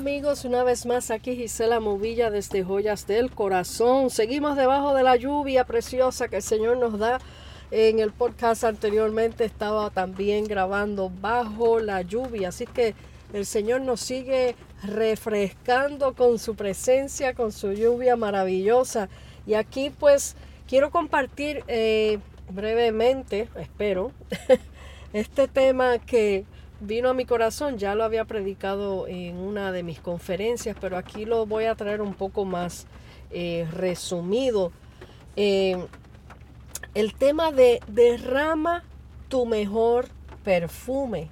Amigos, una vez más aquí Gisela Movilla desde Joyas del Corazón. Seguimos debajo de la lluvia preciosa que el Señor nos da. En el podcast anteriormente estaba también grabando bajo la lluvia, así que el Señor nos sigue refrescando con su presencia, con su lluvia maravillosa. Y aquí pues quiero compartir eh, brevemente, espero, este tema que vino a mi corazón, ya lo había predicado en una de mis conferencias, pero aquí lo voy a traer un poco más eh, resumido. Eh, el tema de derrama tu mejor perfume.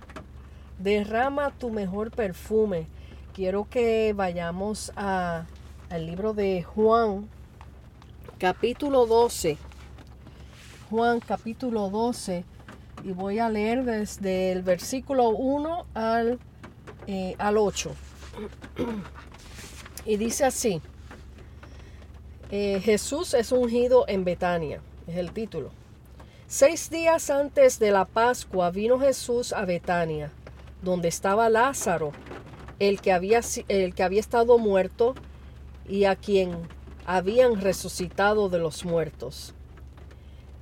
Derrama tu mejor perfume. Quiero que vayamos a, al libro de Juan, capítulo 12. Juan, capítulo 12 y voy a leer desde el versículo 1 al, eh, al 8. Y dice así, eh, Jesús es ungido en Betania, es el título. Seis días antes de la Pascua vino Jesús a Betania, donde estaba Lázaro, el que había, el que había estado muerto y a quien habían resucitado de los muertos.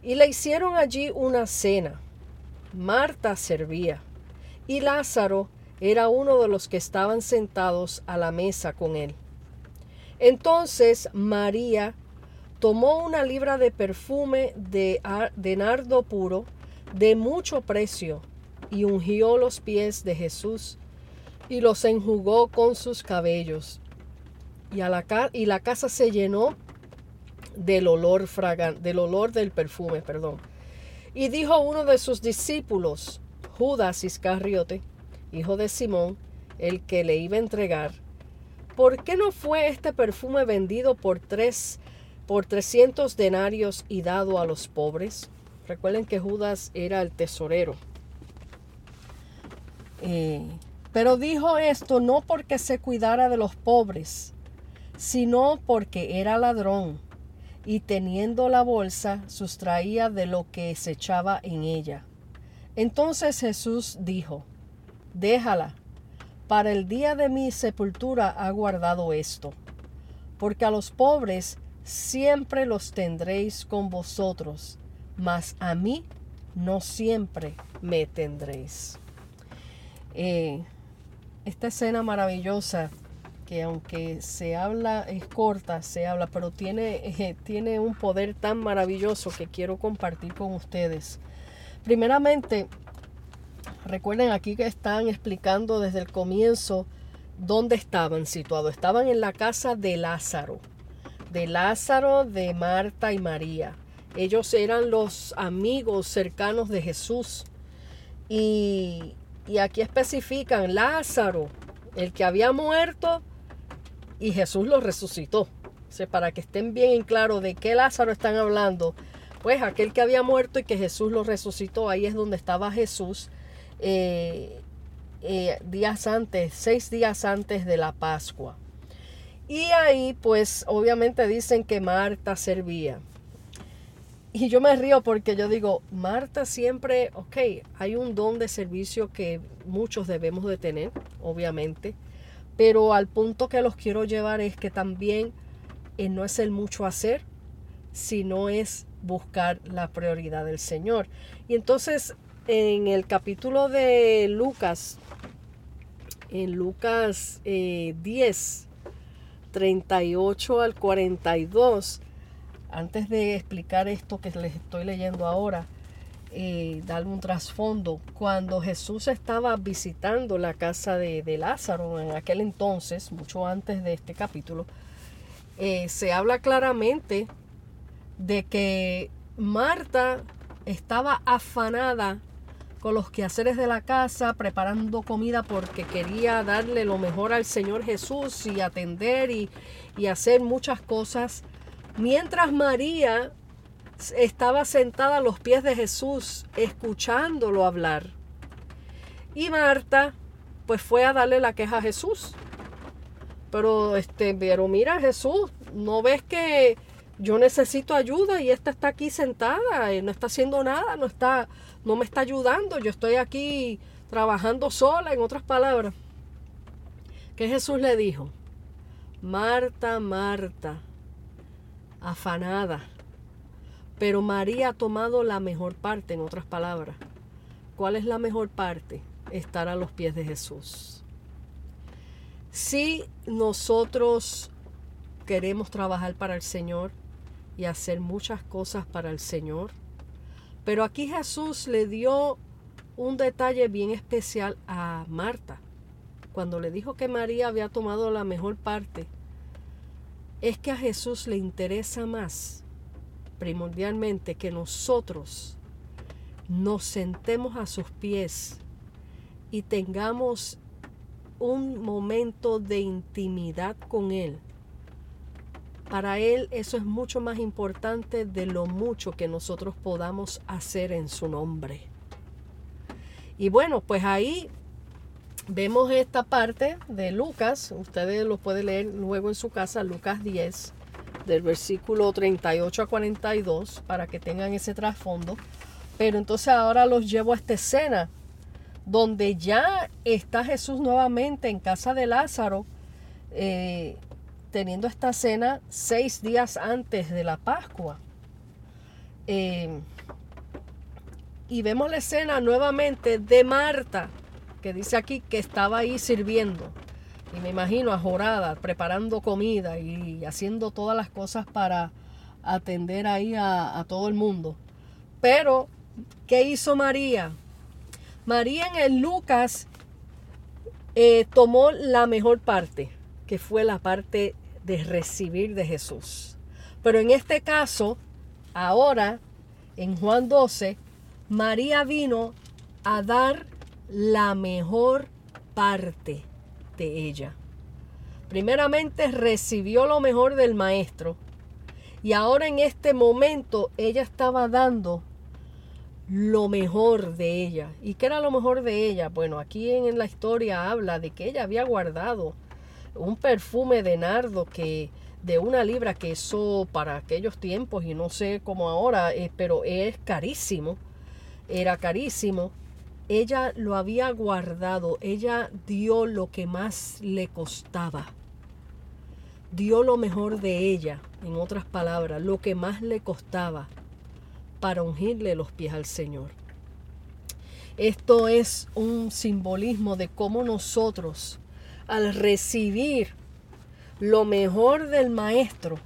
Y le hicieron allí una cena. Marta servía y Lázaro era uno de los que estaban sentados a la mesa con él. Entonces María tomó una libra de perfume de, nardo puro de mucho precio y ungió los pies de Jesús y los enjugó con sus cabellos. Y, la, y la casa se llenó del olor fragante, del olor del perfume, perdón. Y dijo uno de sus discípulos, Judas Iscariote, hijo de Simón, el que le iba a entregar, ¿por qué no fue este perfume vendido por tres, por trescientos denarios y dado a los pobres? Recuerden que Judas era el tesorero. Eh, pero dijo esto no porque se cuidara de los pobres, sino porque era ladrón y teniendo la bolsa sustraía de lo que se echaba en ella. Entonces Jesús dijo, déjala, para el día de mi sepultura ha guardado esto, porque a los pobres siempre los tendréis con vosotros, mas a mí no siempre me tendréis. Eh, esta escena maravillosa que aunque se habla, es corta, se habla, pero tiene, eh, tiene un poder tan maravilloso que quiero compartir con ustedes. Primeramente, recuerden aquí que están explicando desde el comienzo dónde estaban situados. Estaban en la casa de Lázaro, de Lázaro, de Marta y María. Ellos eran los amigos cercanos de Jesús. Y, y aquí especifican Lázaro, el que había muerto, y Jesús lo resucitó. para que estén bien en claro de qué Lázaro están hablando, pues aquel que había muerto y que Jesús lo resucitó, ahí es donde estaba Jesús eh, eh, días antes, seis días antes de la Pascua. Y ahí pues obviamente dicen que Marta servía. Y yo me río porque yo digo, Marta siempre, ok, hay un don de servicio que muchos debemos de tener, obviamente. Pero al punto que los quiero llevar es que también eh, no es el mucho hacer, sino es buscar la prioridad del Señor. Y entonces en el capítulo de Lucas, en Lucas 10, 38 al 42, antes de explicar esto que les estoy leyendo ahora, eh, darle un trasfondo. Cuando Jesús estaba visitando la casa de, Lázaro en aquel entonces, mucho antes de este capítulo, eh, se habla claramente de que Marta estaba afanada con los quehaceres de la casa, preparando comida porque quería darle lo mejor al Señor Jesús y atender y, y hacer muchas cosas. Mientras María estaba sentada a los pies de Jesús, escuchándolo hablar. Y Marta, pues fue a darle la queja a Jesús. Pero, este, pero mira, Jesús, ¿no ves que yo necesito ayuda y esta está aquí sentada y no está haciendo nada, no está, no me está ayudando, yo estoy aquí trabajando sola, en otras palabras. ¿Qué Jesús le dijo? Marta, Marta, afanada. Pero María ha tomado la mejor parte, en otras palabras. ¿Cuál es la mejor parte? Estar a los pies de Jesús. Si nosotros queremos trabajar para el Señor y hacer muchas cosas para el Señor, pero aquí Jesús le dio un detalle bien especial a Marta. Cuando le dijo que María había tomado la mejor parte, es que a Jesús le interesa más, primordialmente, que nosotros nos sentemos a sus pies y tengamos un momento de intimidad con Él. Para Él eso es mucho más importante de lo mucho que nosotros podamos hacer en su nombre. Y bueno, pues ahí vemos esta parte de Lucas, ustedes lo pueden leer luego en su casa, Lucas 10, del versículo 38 a 42, para que tengan ese trasfondo. Pero entonces ahora los llevo a esta escena, donde ya está Jesús nuevamente en casa de Lázaro, eh, teniendo esta cena seis días antes de la Pascua. Eh, y vemos la escena nuevamente de Marta, que dice aquí que estaba ahí sirviendo. Y me imagino ajorada, preparando comida y haciendo todas las cosas para atender ahí a, todo el mundo. Pero, ¿qué hizo María? María en el Lucas eh, tomó la mejor parte, que fue la parte de recibir de Jesús. Pero en este caso, ahora, en Juan 12, María vino a dar la mejor parte ella. Primeramente recibió lo mejor del maestro y ahora en este momento ella estaba dando lo mejor de ella. ¿Y qué era lo mejor de ella? Bueno, aquí en la historia habla de que ella había guardado un perfume de nardo que de una libra que eso para aquellos tiempos y no sé cómo ahora, eh, pero es carísimo era carísimo, ella lo había guardado, ella dio lo que más le costaba, dio lo mejor de ella, en otras palabras, lo que más le costaba para ungirle los pies al Señor. Esto es un simbolismo de cómo nosotros, al recibir lo mejor del Maestro,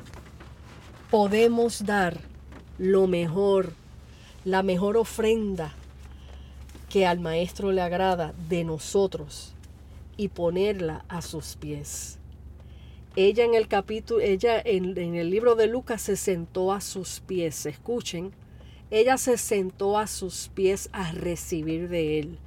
podemos dar lo mejor la mejor ofrenda que al Maestro le agrada de nosotros y ponerla a sus pies. Ella en el capítulo, ella en, el libro de Lucas se sentó a sus pies. Escuchen, ella se sentó a sus pies a recibir de él.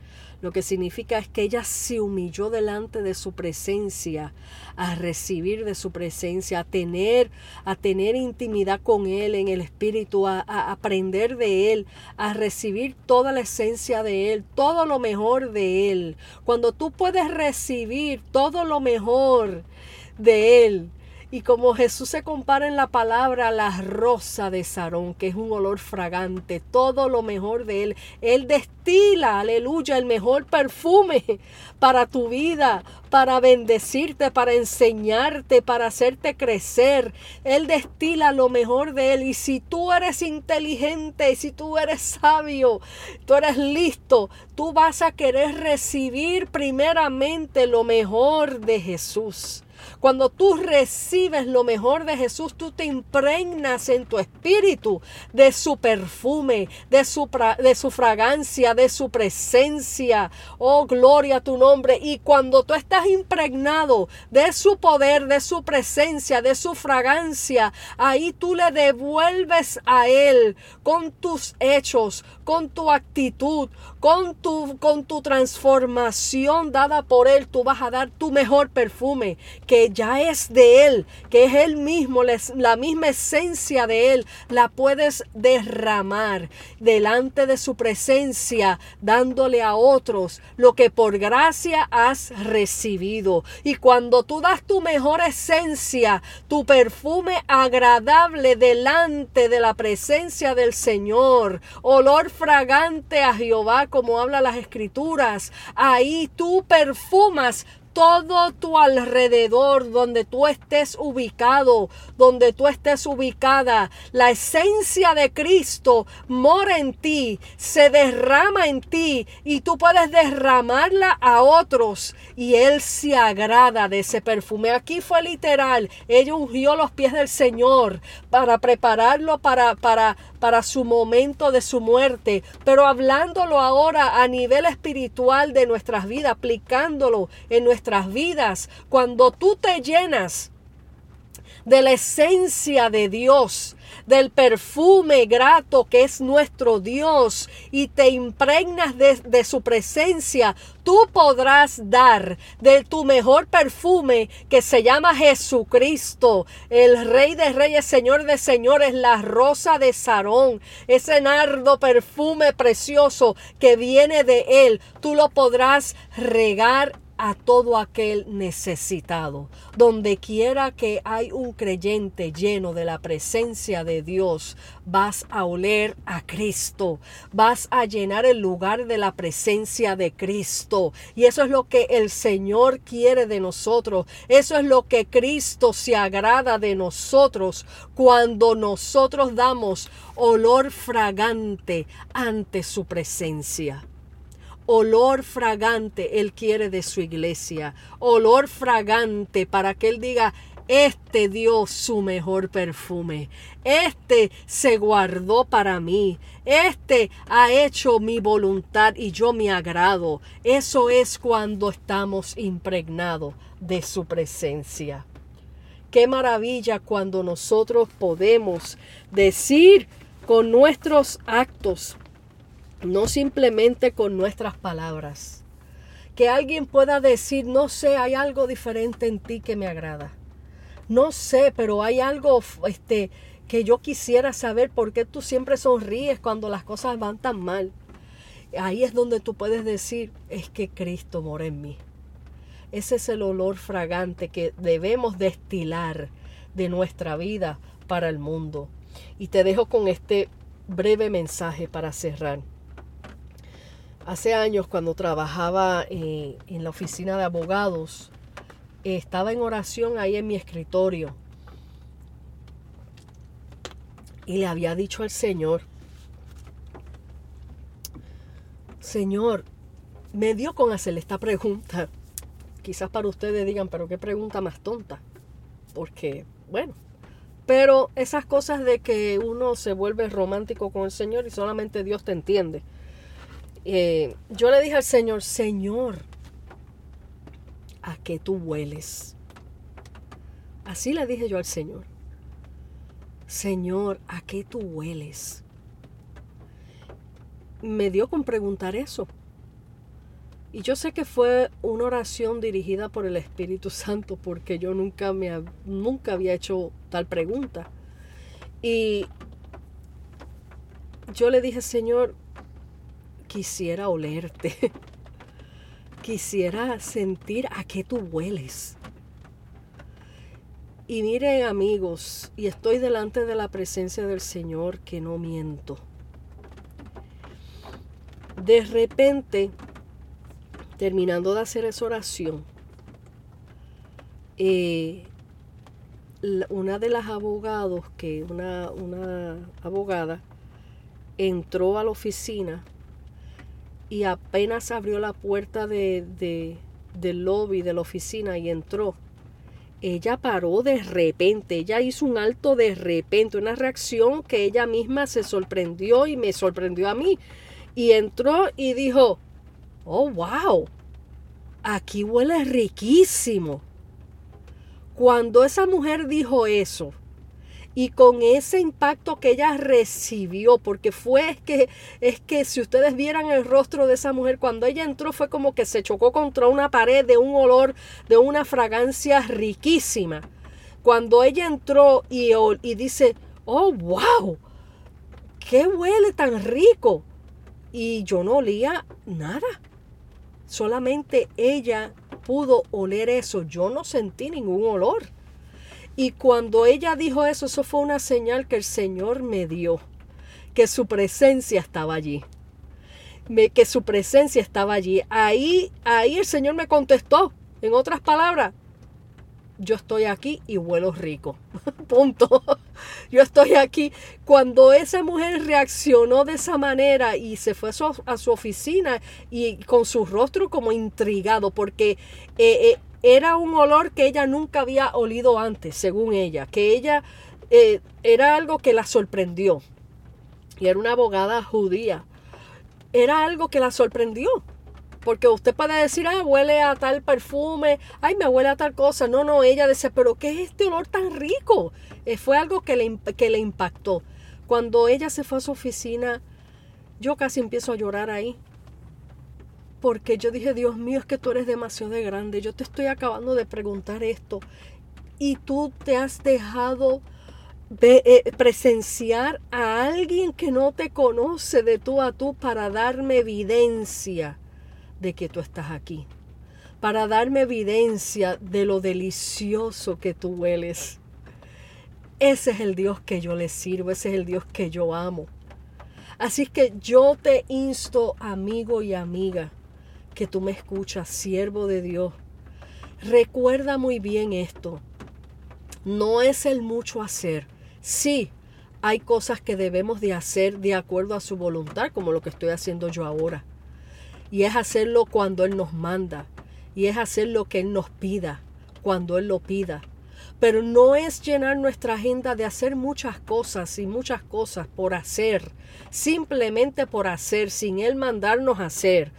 Lo que significa es que ella se humilló delante de su presencia, a recibir de su presencia, a tener, a tener intimidad con Él en el Espíritu, a, a aprender de Él, a recibir toda la esencia de Él, todo lo mejor de Él. Cuando tú puedes recibir todo lo mejor de Él, y como Jesús se compara en la palabra a la rosa de Sarón, que es un olor fragante, todo lo mejor de Él, Él destila, aleluya, el mejor perfume para tu vida, para bendecirte, para enseñarte, para hacerte crecer. Él destila lo mejor de Él. Y si tú eres inteligente, si tú eres sabio, tú eres listo, tú vas a querer recibir primeramente lo mejor de Jesús. Cuando tú recibes lo mejor de Jesús, tú te impregnas en tu espíritu de su perfume, de su, de su fragancia, de su presencia. Oh, gloria a tu nombre. Y cuando tú estás impregnado de su poder, de su presencia, de su fragancia, ahí tú le devuelves a Él con tus hechos, con tu actitud, con tu, con tu transformación dada por Él. Tú vas a dar tu mejor perfume ya es de Él, que es Él mismo, la misma esencia de Él, la puedes derramar delante de su presencia, dándole a otros lo que por gracia has recibido. Y cuando tú das tu mejor esencia, tu perfume agradable delante de la presencia del Señor, olor fragante a Jehová, como habla las escrituras, ahí tú perfumas todo tu alrededor, donde tú estés ubicado, donde tú estés ubicada, la esencia de Cristo mora en ti, se derrama en ti y tú puedes derramarla a otros y Él se agrada de ese perfume. Aquí fue literal, ella ungió los pies del Señor para prepararlo para, para, para su momento de su muerte, pero hablándolo ahora a nivel espiritual de nuestras vidas, aplicándolo en nuestra vidas, cuando tú te llenas de la esencia de Dios, del perfume grato que es nuestro Dios y te impregnas de, de, su presencia, tú podrás dar de tu mejor perfume que se llama Jesucristo, el Rey de Reyes, Señor de Señores, la rosa de Sarón, ese nardo perfume precioso que viene de Él, tú lo podrás regar a todo aquel necesitado. Donde quiera que hay un creyente lleno de la presencia de Dios, vas a oler a Cristo, vas a llenar el lugar de la presencia de Cristo. Y eso es lo que el Señor quiere de nosotros. Eso es lo que Cristo se agrada de nosotros cuando nosotros damos olor fragante ante su presencia olor fragante Él quiere de su iglesia. Olor fragante para que Él diga, este dio su mejor perfume. Este se guardó para mí. Este ha hecho mi voluntad y yo me agrado. Eso es cuando estamos impregnados de su presencia. Qué maravilla cuando nosotros podemos decir con nuestros actos, no simplemente con nuestras palabras. Que alguien pueda decir, no sé, hay algo diferente en ti que me agrada. No sé, pero hay algo este, que yo quisiera saber por qué tú siempre sonríes cuando las cosas van tan mal. Ahí es donde tú puedes decir, es que Cristo mora en mí. Ese es el olor fragante que debemos destilar de nuestra vida para el mundo. Y te dejo con este breve mensaje para cerrar. Hace años cuando trabajaba eh, en la oficina de abogados, estaba en oración ahí en mi escritorio y le había dicho al Señor, Señor, me dio con hacerle esta pregunta. Quizás para ustedes digan, pero qué pregunta más tonta. Porque, bueno, pero esas cosas de que uno se vuelve romántico con el Señor y solamente Dios te entiende. Eh, yo le dije al Señor, Señor, ¿a qué tú hueles? Así le dije yo al Señor. Señor, ¿a qué tú hueles? Me dio con preguntar eso. Y yo sé que fue una oración dirigida por el Espíritu Santo porque yo nunca, me, nunca había hecho tal pregunta. Y yo le dije, Señor, quisiera olerte. quisiera sentir a qué tú hueles. Y miren amigos, y estoy delante de la presencia del Señor que no miento. De repente, terminando de hacer esa oración, eh, una de las abogados, que una, una abogada, entró a la oficina y apenas abrió la puerta de, del lobby de la oficina y entró, ella paró de repente, ella hizo un alto de repente, una reacción que ella misma se sorprendió y me sorprendió a mí. Y entró y dijo, oh, wow, aquí huele riquísimo. Cuando esa mujer dijo eso, y con ese impacto que ella recibió, porque fue que es que si ustedes vieran el rostro de esa mujer cuando ella entró fue como que se chocó contra una pared de un olor, de una fragancia riquísima. Cuando ella entró y, y dice, "Oh, wow. ¿Qué huele tan rico?" Y yo no olía nada. Solamente ella pudo oler eso. Yo no sentí ningún olor. Y cuando ella dijo eso, eso fue una señal que el Señor me dio, que su presencia estaba allí. que su presencia estaba allí. Ahí, ahí el Señor me contestó. En otras palabras, yo estoy aquí y huelo rico. Punto. Yo estoy aquí. Cuando esa mujer reaccionó de esa manera y se fue a su, oficina y con su rostro como intrigado, porque eh, eh, era un olor que ella nunca había olido antes, según ella, que ella eh, era algo que la sorprendió. Y era una abogada judía. Era algo que la sorprendió. Porque usted puede decir, ah, huele a tal perfume, ay, me huele a tal cosa. No, no, ella decía, pero ¿qué es este olor tan rico? Eh, fue algo que le, que le impactó. Cuando ella se fue a su oficina, yo casi empiezo a llorar ahí. Porque yo dije, Dios mío, es que tú eres demasiado grande. Yo te estoy acabando de preguntar esto. Y tú te has dejado de eh, presenciar a alguien que no te conoce de tú a tú para darme evidencia de que tú estás aquí, para darme evidencia de lo delicioso que tú hueles. Ese es el Dios que yo le sirvo, ese es el Dios que yo amo. Así que yo te insto, amigo y amiga, que tú me escuchas, siervo de Dios. Recuerda muy bien esto. No es el mucho hacer. Sí, hay cosas que debemos de hacer de acuerdo a su voluntad, como lo que estoy haciendo yo ahora. Y es hacerlo cuando Él nos manda. Y es hacer lo que Él nos pida, cuando Él lo pida. Pero no es llenar nuestra agenda de hacer muchas cosas y muchas cosas por hacer, simplemente por hacer, sin Él mandarnos a hacer,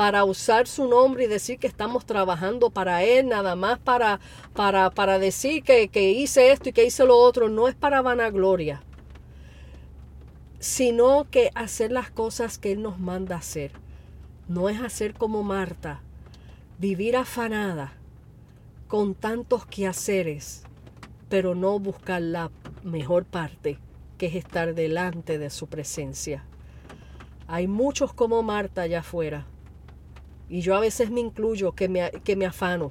para usar su nombre y decir que estamos trabajando para Él, nada más para, para, para decir que, que hice esto y que hice lo otro, no es para vanagloria, sino que hacer las cosas que Él nos manda hacer no es hacer como Marta, vivir afanada con tantos quehaceres, pero no buscar la mejor parte, que es estar delante de su presencia. Hay muchos como Marta allá afuera, y yo a veces me incluyo que me, que me afano,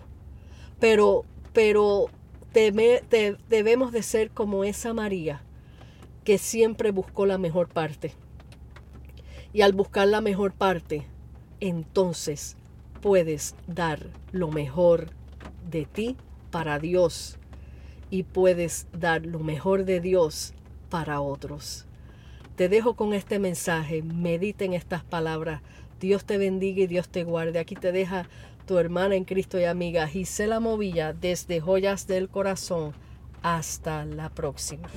pero, pero debemos de ser como esa María, que siempre buscó la mejor parte. Y al buscar la mejor parte, entonces puedes dar lo mejor de ti para Dios y puedes dar lo mejor de Dios para otros. Te dejo con este mensaje, medita en estas palabras. Dios te bendiga y Dios te guarde. Aquí te deja tu hermana en Cristo y amiga Gisela Movilla desde Joyas del Corazón. Hasta la próxima.